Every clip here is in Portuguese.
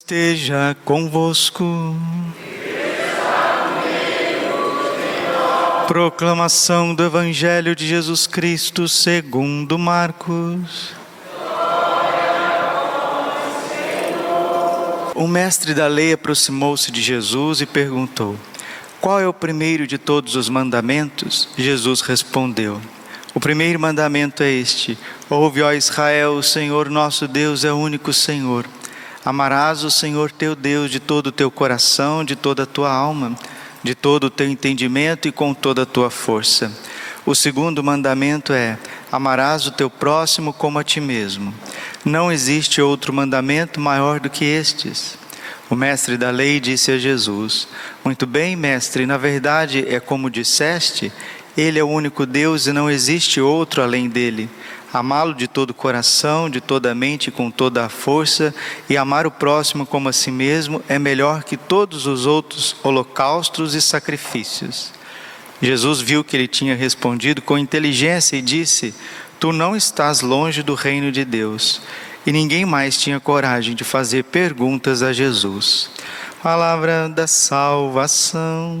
esteja convosco. Proclamação do Evangelho de Jesus Cristo segundo Marcos. O mestre da lei aproximou-se de Jesus e perguntou: Qual é o primeiro de todos os mandamentos? Jesus respondeu: O primeiro mandamento é este: Ouve, ó Israel, o Senhor nosso Deus é o único Senhor. Amarás o Senhor teu Deus de todo o teu coração, de toda a tua alma, de todo o teu entendimento e com toda a tua força. O segundo mandamento é: amarás o teu próximo como a ti mesmo. Não existe outro mandamento maior do que estes. O mestre da lei disse a Jesus: Muito bem, mestre, na verdade é como disseste, ele é o único Deus e não existe outro além dele amá-lo de todo o coração, de toda a mente, com toda a força, e amar o próximo como a si mesmo é melhor que todos os outros holocaustos e sacrifícios. Jesus viu que ele tinha respondido com inteligência e disse: Tu não estás longe do reino de Deus. E ninguém mais tinha coragem de fazer perguntas a Jesus. Palavra da salvação.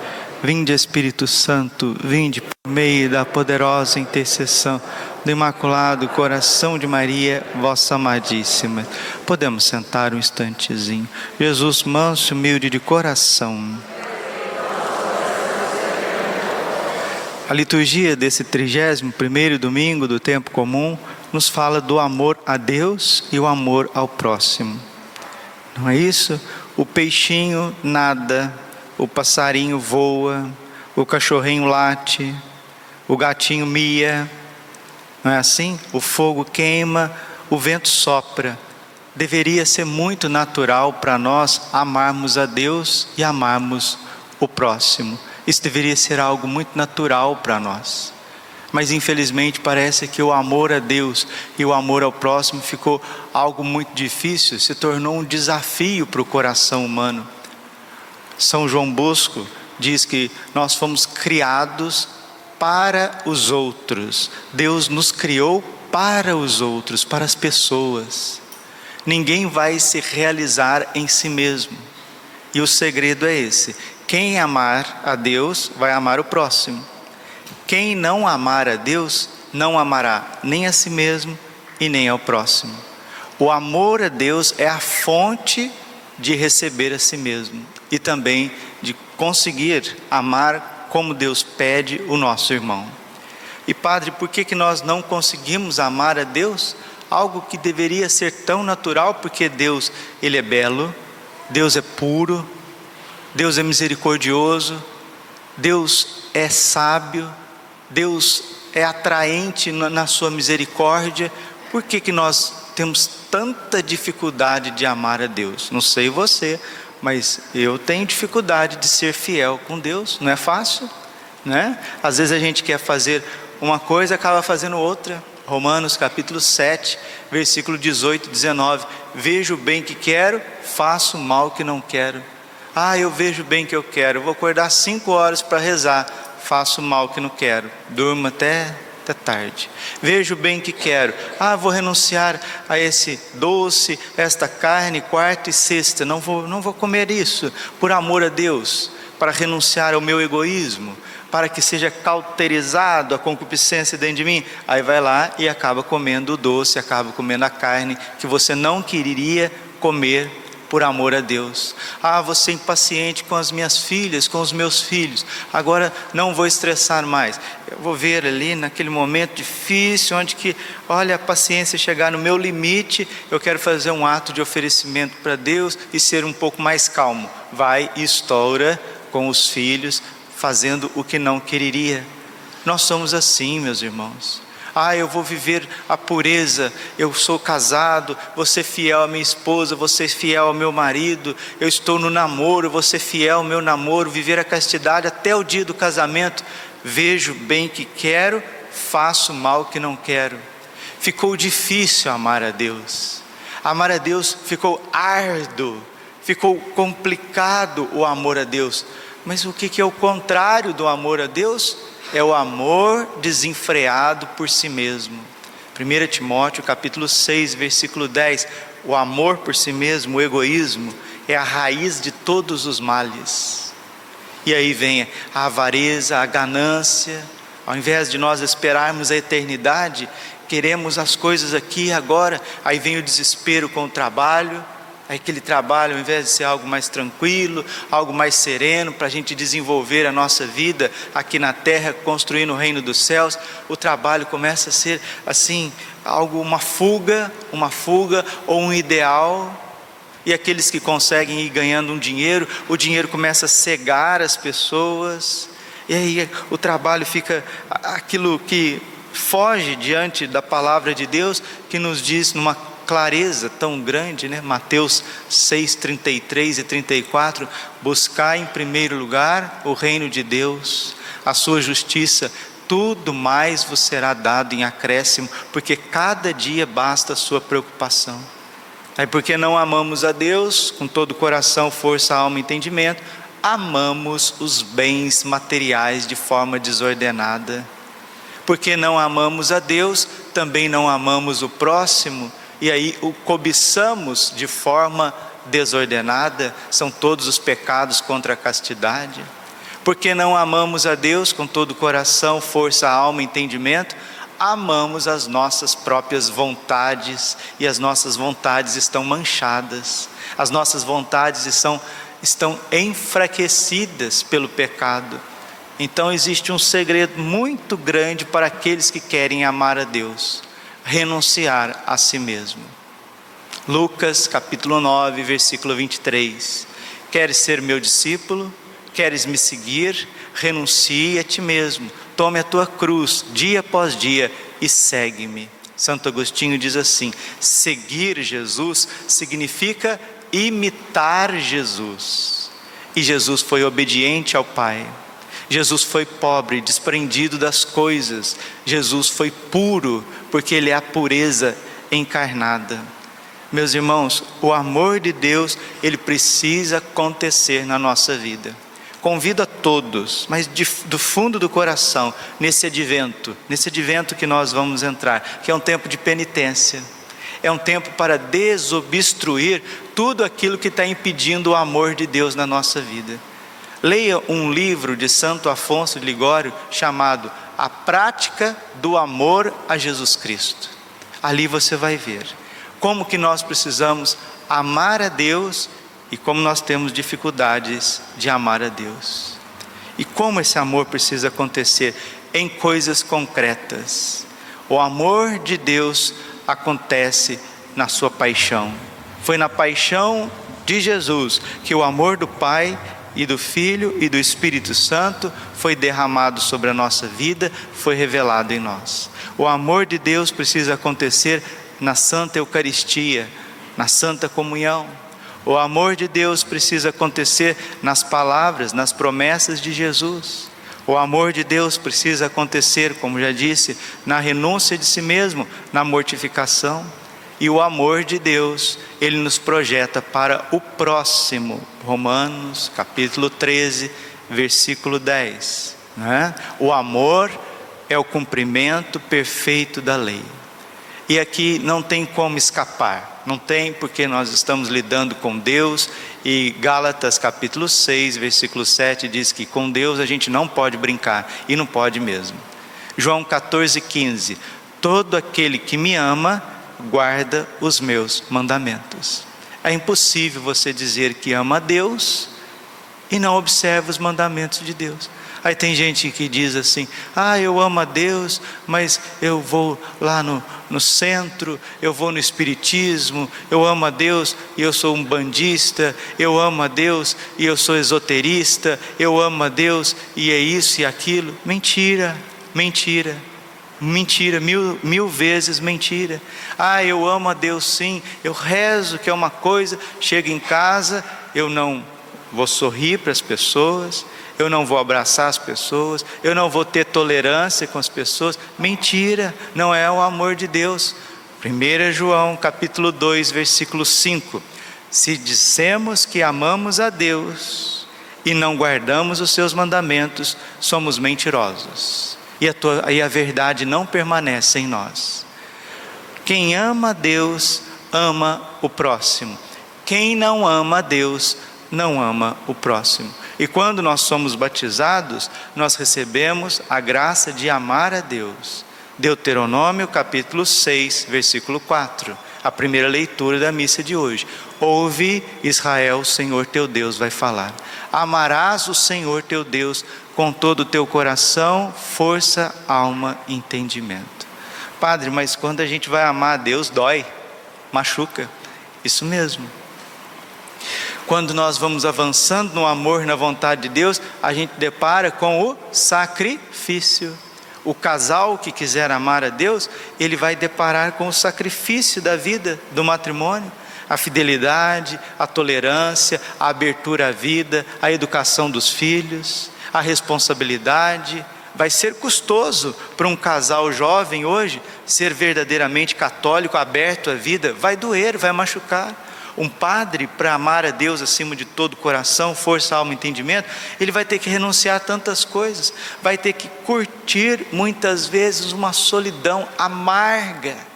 Vinde, Espírito Santo, vinde por meio da poderosa intercessão do Imaculado Coração de Maria, vossa amadíssima. Podemos sentar um instantezinho. Jesus, manso e humilde de coração. A liturgia desse 31 domingo do tempo comum nos fala do amor a Deus e o amor ao próximo. Não é isso? O peixinho nada, o passarinho voa, o cachorrinho late, o gatinho mia, não é assim? O fogo queima, o vento sopra. Deveria ser muito natural para nós amarmos a Deus e amarmos o próximo. Isso deveria ser algo muito natural para nós. Mas infelizmente parece que o amor a Deus e o amor ao próximo ficou algo muito difícil, se tornou um desafio para o coração humano. São João Bosco diz que nós fomos criados para os outros. Deus nos criou para os outros, para as pessoas. Ninguém vai se realizar em si mesmo. E o segredo é esse: quem amar a Deus vai amar o próximo. Quem não amar a Deus não amará nem a si mesmo e nem ao próximo. O amor a Deus é a fonte de receber a si mesmo e também de conseguir amar como Deus pede o nosso irmão. E Padre, por que, que nós não conseguimos amar a Deus? Algo que deveria ser tão natural, porque Deus, Ele é belo, Deus é puro, Deus é misericordioso, Deus é sábio, Deus é atraente na sua misericórdia. Por que, que nós temos tanta dificuldade de amar a Deus? Não sei você, mas eu tenho dificuldade de ser fiel com Deus, não é fácil, né? Às vezes a gente quer fazer uma coisa, acaba fazendo outra. Romanos capítulo 7, versículo 18 e 19. Vejo o bem que quero, faço o mal que não quero. Ah, eu vejo o bem que eu quero, vou acordar cinco horas para rezar, faço o mal que não quero. Durmo até até tarde. Vejo o bem que quero. Ah, vou renunciar a esse doce, esta carne, quarta e sexta. Não vou, não vou comer isso por amor a Deus, para renunciar ao meu egoísmo, para que seja cauterizado a concupiscência dentro de mim. Aí vai lá e acaba comendo o doce, acaba comendo a carne que você não queria comer por amor a Deus. Ah, você impaciente com as minhas filhas, com os meus filhos. Agora não vou estressar mais. Eu vou ver ali naquele momento difícil, onde que, olha, a paciência chegar no meu limite, eu quero fazer um ato de oferecimento para Deus e ser um pouco mais calmo. Vai e estoura com os filhos, fazendo o que não queria. Nós somos assim, meus irmãos. Ah, eu vou viver a pureza. Eu sou casado, vou ser fiel à minha esposa, vou ser fiel ao meu marido. Eu estou no namoro, vou ser fiel ao meu namoro, viver a castidade até o dia do casamento. vejo bem que quero, faço mal que não quero. Ficou difícil amar a Deus. Amar a Deus ficou árduo, ficou complicado o amor a Deus. Mas o que é o contrário do amor a Deus? É o amor desenfreado por si mesmo. 1 Timóteo capítulo 6, versículo 10, o amor por si mesmo, o egoísmo, é a raiz de todos os males. E aí vem a avareza, a ganância, ao invés de nós esperarmos a eternidade, queremos as coisas aqui e agora, aí vem o desespero com o trabalho, aquele trabalho, ao invés de ser algo mais tranquilo, algo mais sereno, para a gente desenvolver a nossa vida aqui na terra, construindo o reino dos céus, o trabalho começa a ser assim, algo, uma fuga, uma fuga ou um ideal. E aqueles que conseguem ir ganhando um dinheiro, o dinheiro começa a cegar as pessoas, e aí o trabalho fica aquilo que foge diante da palavra de Deus, que nos diz numa clareza tão grande, né? Mateus 6, 33 e 34, buscar em primeiro lugar o reino de Deus, a sua justiça, tudo mais vos será dado em acréscimo, porque cada dia basta a sua preocupação. Aí porque não amamos a Deus com todo o coração, força, alma e entendimento, amamos os bens materiais de forma desordenada. Porque não amamos a Deus, também não amamos o próximo e aí o cobiçamos de forma desordenada, são todos os pecados contra a castidade. Porque não amamos a Deus com todo o coração, força, alma, entendimento, amamos as nossas próprias vontades e as nossas vontades estão manchadas, as nossas vontades estão, estão enfraquecidas pelo pecado. Então existe um segredo muito grande para aqueles que querem amar a Deus renunciar a si mesmo. Lucas capítulo 9, versículo 23. Queres ser meu discípulo? Queres me seguir? Renuncie a ti mesmo, tome a tua cruz dia após dia e segue-me. Santo Agostinho diz assim: seguir Jesus significa imitar Jesus. E Jesus foi obediente ao Pai. Jesus foi pobre, desprendido das coisas. Jesus foi puro, porque Ele é a pureza encarnada. Meus irmãos, o amor de Deus, ele precisa acontecer na nossa vida. Convido a todos, mas de, do fundo do coração, nesse advento, nesse advento que nós vamos entrar, que é um tempo de penitência, é um tempo para desobstruir tudo aquilo que está impedindo o amor de Deus na nossa vida. Leia um livro de Santo Afonso de Ligório chamado A Prática do Amor a Jesus Cristo. Ali você vai ver como que nós precisamos amar a Deus e como nós temos dificuldades de amar a Deus. E como esse amor precisa acontecer em coisas concretas. O amor de Deus acontece na sua paixão. Foi na paixão de Jesus que o amor do Pai e do Filho e do Espírito Santo foi derramado sobre a nossa vida, foi revelado em nós. O amor de Deus precisa acontecer na Santa Eucaristia, na Santa Comunhão. O amor de Deus precisa acontecer nas palavras, nas promessas de Jesus. O amor de Deus precisa acontecer, como já disse, na renúncia de si mesmo, na mortificação. E o amor de Deus, ele nos projeta para o próximo. Romanos, capítulo 13, versículo 10. Né? O amor é o cumprimento perfeito da lei. E aqui não tem como escapar, não tem porque nós estamos lidando com Deus, e Gálatas capítulo 6, versículo 7 diz que com Deus a gente não pode brincar, e não pode mesmo. João 14, 15: Todo aquele que me ama, guarda os meus mandamentos. É impossível você dizer que ama a Deus e não observa os mandamentos de Deus. Aí tem gente que diz assim: ah, eu amo a Deus, mas eu vou lá no, no centro, eu vou no Espiritismo, eu amo a Deus e eu sou um bandista, eu amo a Deus e eu sou esoterista, eu amo a Deus e é isso e aquilo. Mentira, mentira. Mentira, mil, mil vezes mentira. Ah, eu amo a Deus sim, eu rezo que é uma coisa, chego em casa, eu não vou sorrir para as pessoas, eu não vou abraçar as pessoas, eu não vou ter tolerância com as pessoas. Mentira, não é o amor de Deus. 1 João capítulo 2, versículo 5. Se dissemos que amamos a Deus e não guardamos os seus mandamentos, somos mentirosos. E a, tua, e a verdade não permanece em nós. Quem ama Deus, ama o próximo. Quem não ama Deus, não ama o próximo. E quando nós somos batizados, nós recebemos a graça de amar a Deus. Deuteronômio capítulo 6, versículo 4, a primeira leitura da missa de hoje. Ouve, Israel, o Senhor teu Deus vai falar. Amarás o Senhor teu Deus com todo o teu coração, força, alma entendimento. Padre, mas quando a gente vai amar a Deus, dói, machuca. Isso mesmo. Quando nós vamos avançando no amor, na vontade de Deus, a gente depara com o sacrifício. O casal que quiser amar a Deus, ele vai deparar com o sacrifício da vida, do matrimônio, a fidelidade, a tolerância, a abertura à vida, a educação dos filhos, a responsabilidade. Vai ser custoso para um casal jovem hoje ser verdadeiramente católico, aberto à vida, vai doer, vai machucar. Um padre, para amar a Deus acima de todo coração, força, alma entendimento, ele vai ter que renunciar a tantas coisas, vai ter que curtir muitas vezes uma solidão amarga,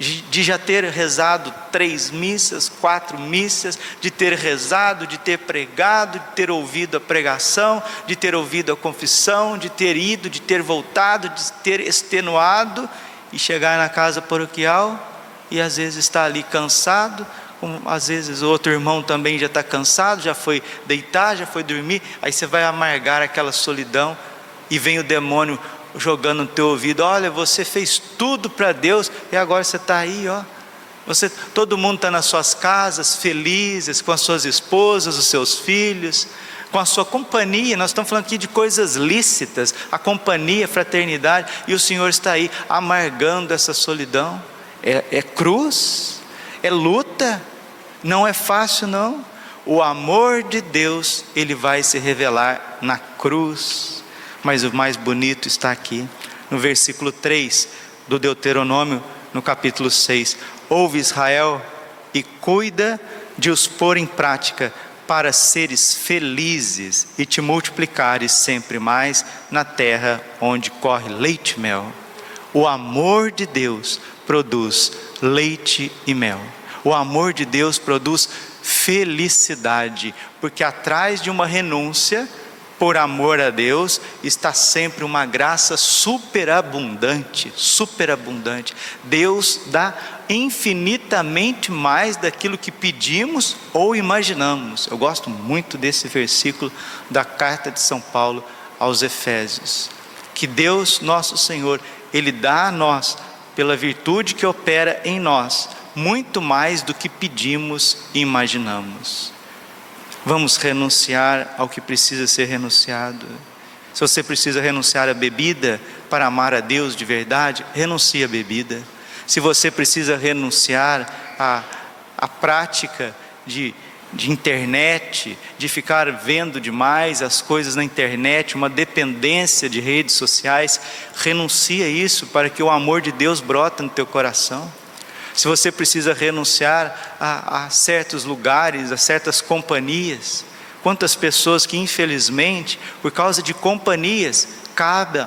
de já ter rezado três missas, quatro missas, de ter rezado, de ter pregado, de ter ouvido a pregação, de ter ouvido a confissão, de ter ido, de ter voltado, de ter extenuado e chegar na casa paroquial e às vezes está ali cansado, como às vezes o outro irmão também já está cansado, já foi deitar, já foi dormir, aí você vai amargar aquela solidão e vem o demônio jogando no teu ouvido: olha, você fez tudo para Deus e agora você está aí, ó. Você, todo mundo está nas suas casas, felizes, com as suas esposas, os seus filhos, com a sua companhia. Nós estamos falando aqui de coisas lícitas, a companhia, a fraternidade, e o Senhor está aí amargando essa solidão. É, é cruz, é luta, não é fácil, não. O amor de Deus, ele vai se revelar na cruz. Mas o mais bonito está aqui, no versículo 3 do Deuteronômio, no capítulo 6. Ouve Israel e cuida de os pôr em prática, para seres felizes e te multiplicares sempre mais na terra onde corre leite e mel. O amor de Deus produz leite e mel. O amor de Deus produz felicidade, porque atrás de uma renúncia por amor a Deus está sempre uma graça superabundante, superabundante. Deus dá infinitamente mais daquilo que pedimos ou imaginamos. Eu gosto muito desse versículo da carta de São Paulo aos Efésios. Que Deus, nosso Senhor, ele dá a nós pela virtude que opera em nós muito mais do que pedimos e imaginamos. Vamos renunciar ao que precisa ser renunciado. Se você precisa renunciar à bebida para amar a Deus de verdade, renuncie à bebida. Se você precisa renunciar à, à prática de, de internet, de ficar vendo demais as coisas na internet, uma dependência de redes sociais, renuncie a isso para que o amor de Deus brota no teu coração se você precisa renunciar a, a certos lugares, a certas companhias, quantas pessoas que infelizmente, por causa de companhias,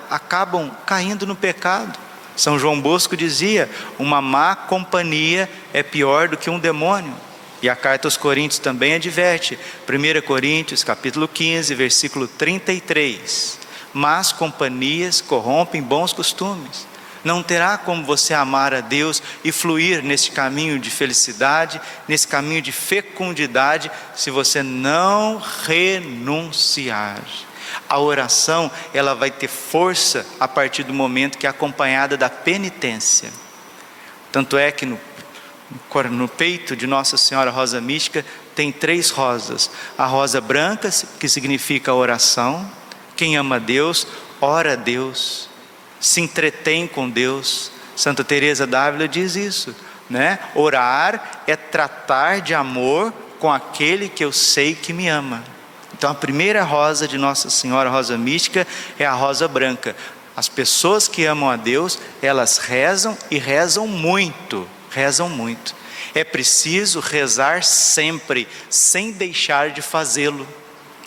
acabam, caindo no pecado. São João Bosco dizia: uma má companhia é pior do que um demônio. E a carta aos Coríntios também adverte, 1 Coríntios capítulo 15, versículo 33. Más companhias corrompem bons costumes. Não terá como você amar a Deus e fluir nesse caminho de felicidade, nesse caminho de fecundidade, se você não renunciar. A oração, ela vai ter força a partir do momento que é acompanhada da penitência. Tanto é que no, no peito de Nossa Senhora Rosa Mística tem três rosas: a rosa branca, que significa oração, quem ama Deus, ora a Deus se entretém com Deus. Santa Teresa d'Ávila diz isso, né? Orar é tratar de amor com aquele que eu sei que me ama. Então a primeira rosa de Nossa Senhora, rosa mística, é a rosa branca. As pessoas que amam a Deus, elas rezam e rezam muito, rezam muito. É preciso rezar sempre, sem deixar de fazê-lo.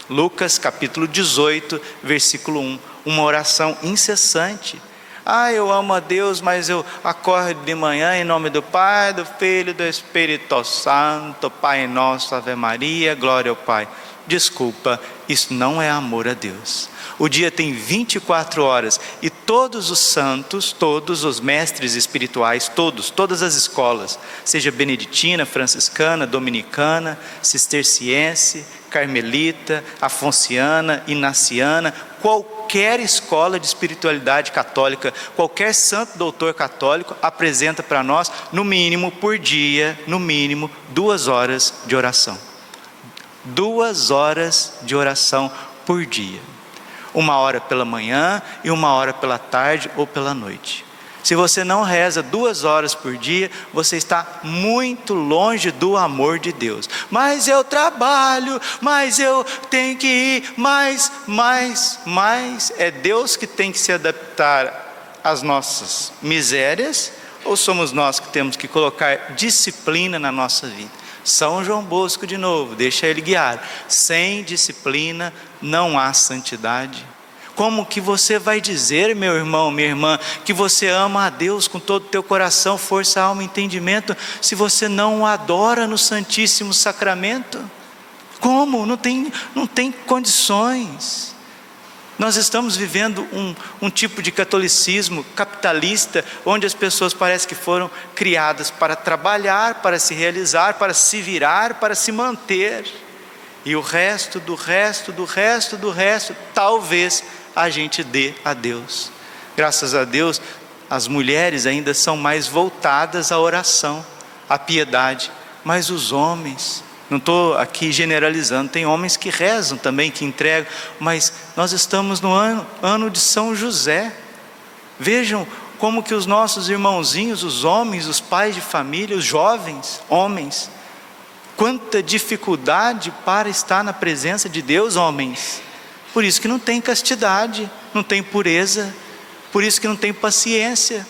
Lucas capítulo 18, versículo 1, uma oração incessante. Ah, eu amo a Deus, mas eu acordo de manhã em nome do Pai, do Filho do Espírito Santo, Pai nosso, Ave Maria, glória ao Pai. Desculpa, isso não é amor a Deus. O dia tem 24 horas e todos os santos, todos os mestres espirituais, todos, todas as escolas, seja beneditina, franciscana, dominicana, cisterciense, carmelita, afonciana, inaciana, qualquer escola de espiritualidade católica, qualquer santo doutor católico apresenta para nós, no mínimo por dia, no mínimo, duas horas de oração. Duas horas de oração por dia uma hora pela manhã e uma hora pela tarde ou pela noite. Se você não reza duas horas por dia, você está muito longe do amor de Deus. Mas eu trabalho, mas eu tenho que ir, mais, mais, mais. É Deus que tem que se adaptar às nossas misérias, ou somos nós que temos que colocar disciplina na nossa vida? São João Bosco de novo, deixa ele guiar. Sem disciplina não há santidade. Como que você vai dizer, meu irmão, minha irmã, que você ama a Deus com todo o teu coração, força, alma, entendimento, se você não o adora no Santíssimo Sacramento? Como? Não tem, não tem condições. Nós estamos vivendo um, um tipo de catolicismo capitalista, onde as pessoas parecem que foram criadas para trabalhar, para se realizar, para se virar, para se manter. E o resto, do resto, do resto, do resto, talvez a gente dê a Deus. Graças a Deus, as mulheres ainda são mais voltadas à oração, à piedade, mas os homens, não estou aqui generalizando, tem homens que rezam também, que entregam, mas nós estamos no ano, ano de São José. Vejam como que os nossos irmãozinhos, os homens, os pais de família, os jovens, homens, quanta dificuldade para estar na presença de Deus, homens. Por isso que não tem castidade, não tem pureza, por isso que não tem paciência,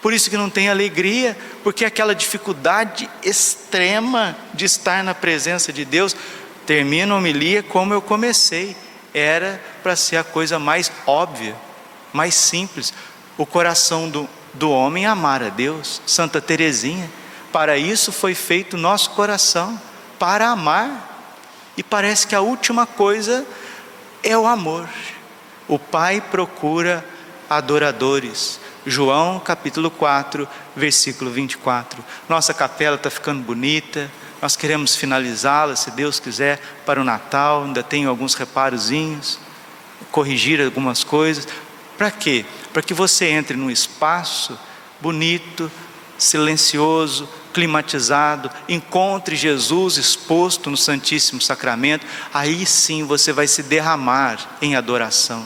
por isso que não tem alegria, porque aquela dificuldade extrema de estar na presença de Deus, termina a homilia como eu comecei, era para ser a coisa mais óbvia, mais simples, o coração do, do homem amar a Deus, Santa Teresinha, para isso foi feito nosso coração, para amar, e parece que a última coisa é o amor. O Pai procura adoradores, João capítulo 4, versículo 24. Nossa capela está ficando bonita, nós queremos finalizá-la, se Deus quiser, para o Natal, ainda tenho alguns reparozinhos, corrigir algumas coisas. Para quê? Para que você entre num espaço bonito, silencioso, climatizado, encontre Jesus exposto no Santíssimo Sacramento, aí sim você vai se derramar em adoração.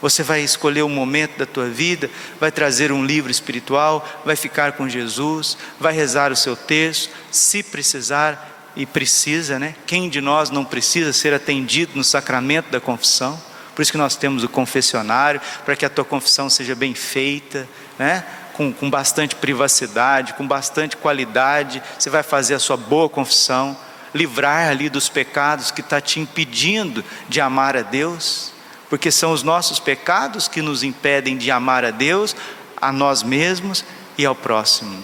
Você vai escolher um momento da tua vida, vai trazer um livro espiritual, vai ficar com Jesus, vai rezar o seu texto, se precisar e precisa, né? Quem de nós não precisa ser atendido no sacramento da confissão? Por isso que nós temos o confessionário, para que a tua confissão seja bem feita, né? Com, com bastante privacidade, com bastante qualidade, você vai fazer a sua boa confissão, livrar ali dos pecados que está te impedindo de amar a Deus porque são os nossos pecados que nos impedem de amar a Deus, a nós mesmos e ao próximo.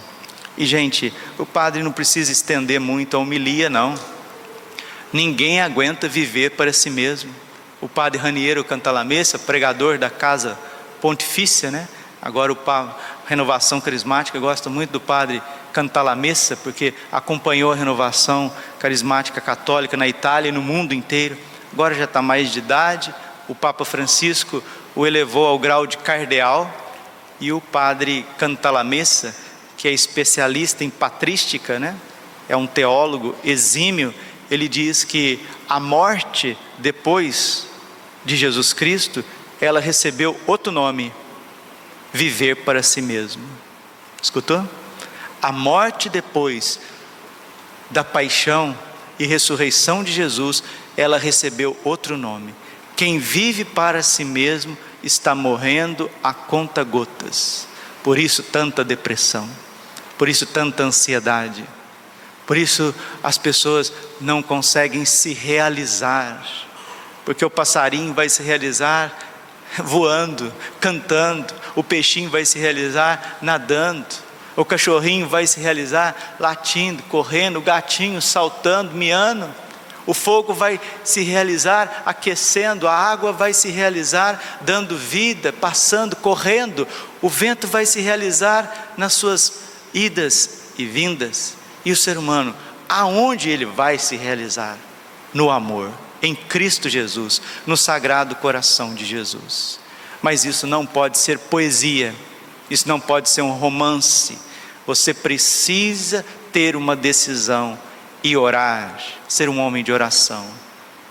E, gente, o padre não precisa estender muito a homilia, não. Ninguém aguenta viver para si mesmo. O padre Raniero Cantalamessa, pregador da casa pontifícia, né? Agora o Renovação Carismática. Gosta muito do padre Cantalamessa, porque acompanhou a renovação carismática católica na Itália e no mundo inteiro. Agora já está mais de idade, o Papa Francisco o elevou ao grau de cardeal. E o padre Cantalamessa, que é especialista em patrística, né? é um teólogo exímio, ele diz que a morte depois de Jesus Cristo, ela recebeu outro nome: viver para si mesmo. Escutou? A morte depois da paixão e ressurreição de Jesus ela recebeu outro nome. Quem vive para si mesmo está morrendo a conta gotas. Por isso tanta depressão, por isso tanta ansiedade, por isso as pessoas não conseguem se realizar, porque o passarinho vai se realizar voando, cantando, o peixinho vai se realizar nadando, o cachorrinho vai se realizar latindo, correndo, o gatinho saltando, miando. O fogo vai se realizar aquecendo, a água vai se realizar dando vida, passando, correndo. O vento vai se realizar nas suas idas e vindas. E o ser humano, aonde ele vai se realizar? No amor, em Cristo Jesus, no sagrado coração de Jesus. Mas isso não pode ser poesia, isso não pode ser um romance. Você precisa ter uma decisão e orar, ser um homem de oração.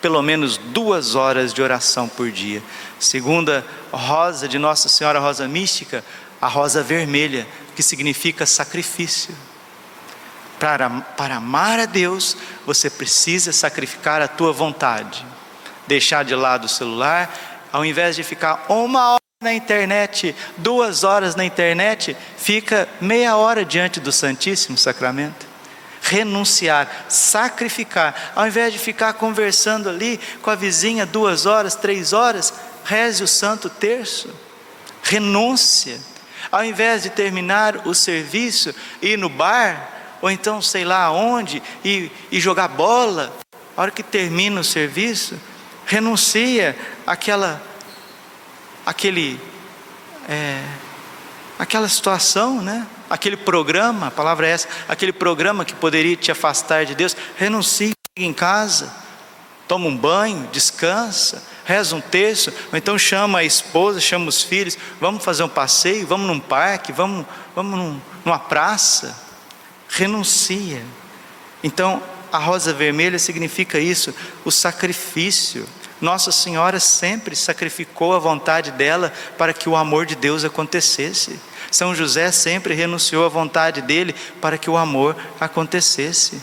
Pelo menos duas horas de oração por dia. Segunda rosa de Nossa Senhora Rosa Mística, a rosa vermelha, que significa sacrifício. Para, para amar a Deus, você precisa sacrificar a tua vontade, deixar de lado o celular, ao invés de ficar uma hora na internet, duas horas na internet, fica meia hora diante do Santíssimo Sacramento. Renunciar, sacrificar, ao invés de ficar conversando ali com a vizinha duas horas, três horas, reze o Santo Terço, renúncia, ao invés de terminar o serviço, ir no bar, ou então sei lá onde, e, e jogar bola, a hora que termina o serviço, renuncia àquela, aquele, é, aquela situação, né? aquele programa, a palavra é essa, aquele programa que poderia te afastar de Deus, renuncie em casa, toma um banho, descansa, reza um texto, ou então chama a esposa, chama os filhos, vamos fazer um passeio, vamos num parque, vamos, vamos num, numa praça, renuncia. Então, a rosa vermelha significa isso, o sacrifício. Nossa Senhora sempre sacrificou a vontade dela para que o amor de Deus acontecesse. São José sempre renunciou à vontade dele para que o amor acontecesse.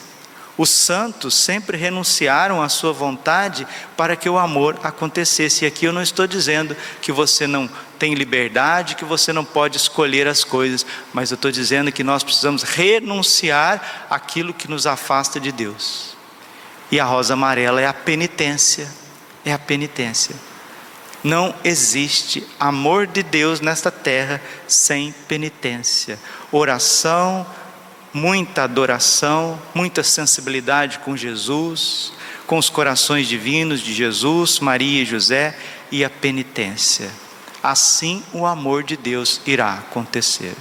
Os santos sempre renunciaram à sua vontade para que o amor acontecesse. E aqui eu não estou dizendo que você não tem liberdade, que você não pode escolher as coisas, mas eu estou dizendo que nós precisamos renunciar àquilo que nos afasta de Deus. E a rosa amarela é a penitência, é a penitência. Não existe amor de Deus nesta terra sem penitência. Oração, muita adoração, muita sensibilidade com Jesus, com os corações divinos de Jesus, Maria e José e a penitência. Assim o amor de Deus irá acontecer.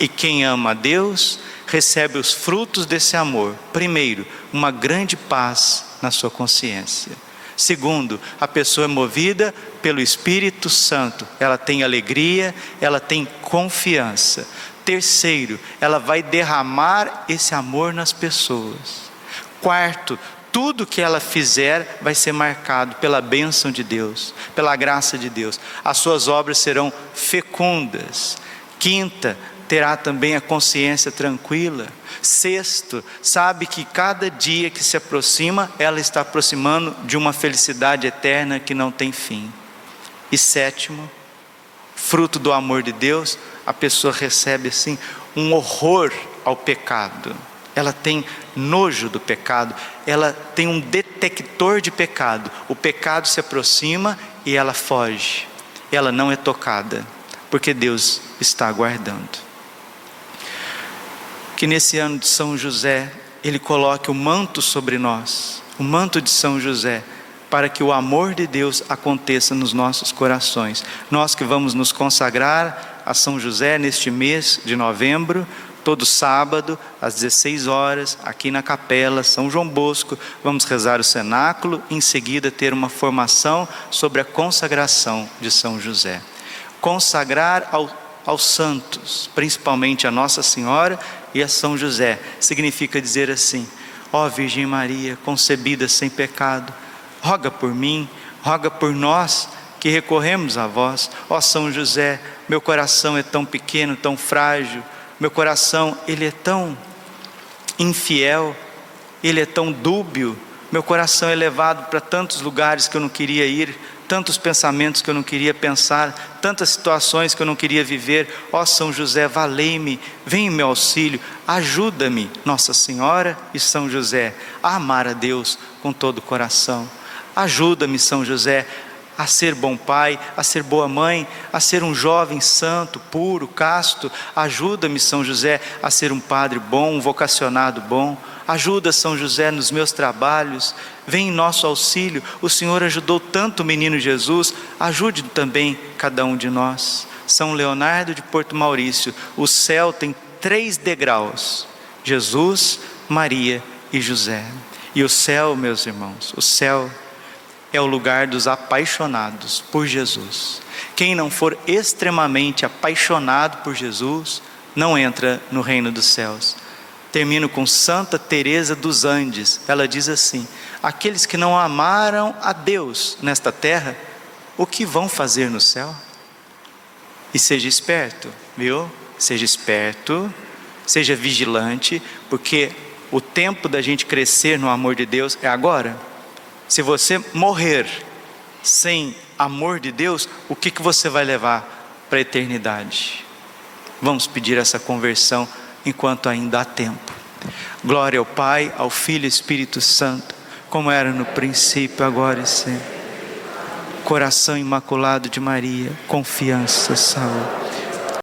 E quem ama a Deus recebe os frutos desse amor. Primeiro, uma grande paz na sua consciência. Segundo, a pessoa é movida pelo Espírito Santo, ela tem alegria, ela tem confiança. Terceiro, ela vai derramar esse amor nas pessoas. Quarto, tudo que ela fizer vai ser marcado pela bênção de Deus, pela graça de Deus. As suas obras serão fecundas. Quinta, terá também a consciência tranquila. Sexto, sabe que cada dia que se aproxima, ela está aproximando de uma felicidade eterna que não tem fim. E sétimo, fruto do amor de Deus, a pessoa recebe assim um horror ao pecado. Ela tem nojo do pecado, ela tem um detector de pecado. O pecado se aproxima e ela foge. Ela não é tocada, porque Deus está aguardando que nesse ano de São José, Ele coloque o manto sobre nós, o manto de São José, para que o amor de Deus aconteça nos nossos corações. Nós que vamos nos consagrar a São José neste mês de novembro, todo sábado, às 16 horas, aqui na capela São João Bosco, vamos rezar o cenáculo, em seguida ter uma formação sobre a consagração de São José. Consagrar ao, aos santos, principalmente a Nossa Senhora e a São José. Significa dizer assim: Ó oh, Virgem Maria, concebida sem pecado, roga por mim, roga por nós que recorremos a vós. Ó São José, meu coração é tão pequeno, tão frágil, meu coração ele é tão infiel, ele é tão dúbio, Meu coração é levado para tantos lugares que eu não queria ir, tantos pensamentos que eu não queria pensar, tantas situações que eu não queria viver. Ó São José, valei-me, vem em meu auxílio, ajuda-me, Nossa Senhora e São José, a amar a Deus com todo o coração. Ajuda-me, São José, a ser bom pai, a ser boa mãe, a ser um jovem santo, puro, casto. Ajuda-me, São José, a ser um padre bom, um vocacionado bom. Ajuda São José nos meus trabalhos, vem em nosso auxílio. O Senhor ajudou tanto o menino Jesus, ajude também cada um de nós. São Leonardo de Porto Maurício, o céu tem três degraus: Jesus, Maria e José. E o céu, meus irmãos, o céu é o lugar dos apaixonados por Jesus. Quem não for extremamente apaixonado por Jesus, não entra no reino dos céus. Termino com Santa Teresa dos Andes. Ela diz assim: aqueles que não amaram a Deus nesta terra, o que vão fazer no céu? E seja esperto, viu? Seja esperto, seja vigilante, porque o tempo da gente crescer no amor de Deus é agora. Se você morrer sem amor de Deus, o que, que você vai levar para a eternidade? Vamos pedir essa conversão enquanto ainda há tempo. Glória ao Pai, ao Filho e Espírito Santo, como era no princípio, agora e sempre. Coração imaculado de Maria, confiança, saúde.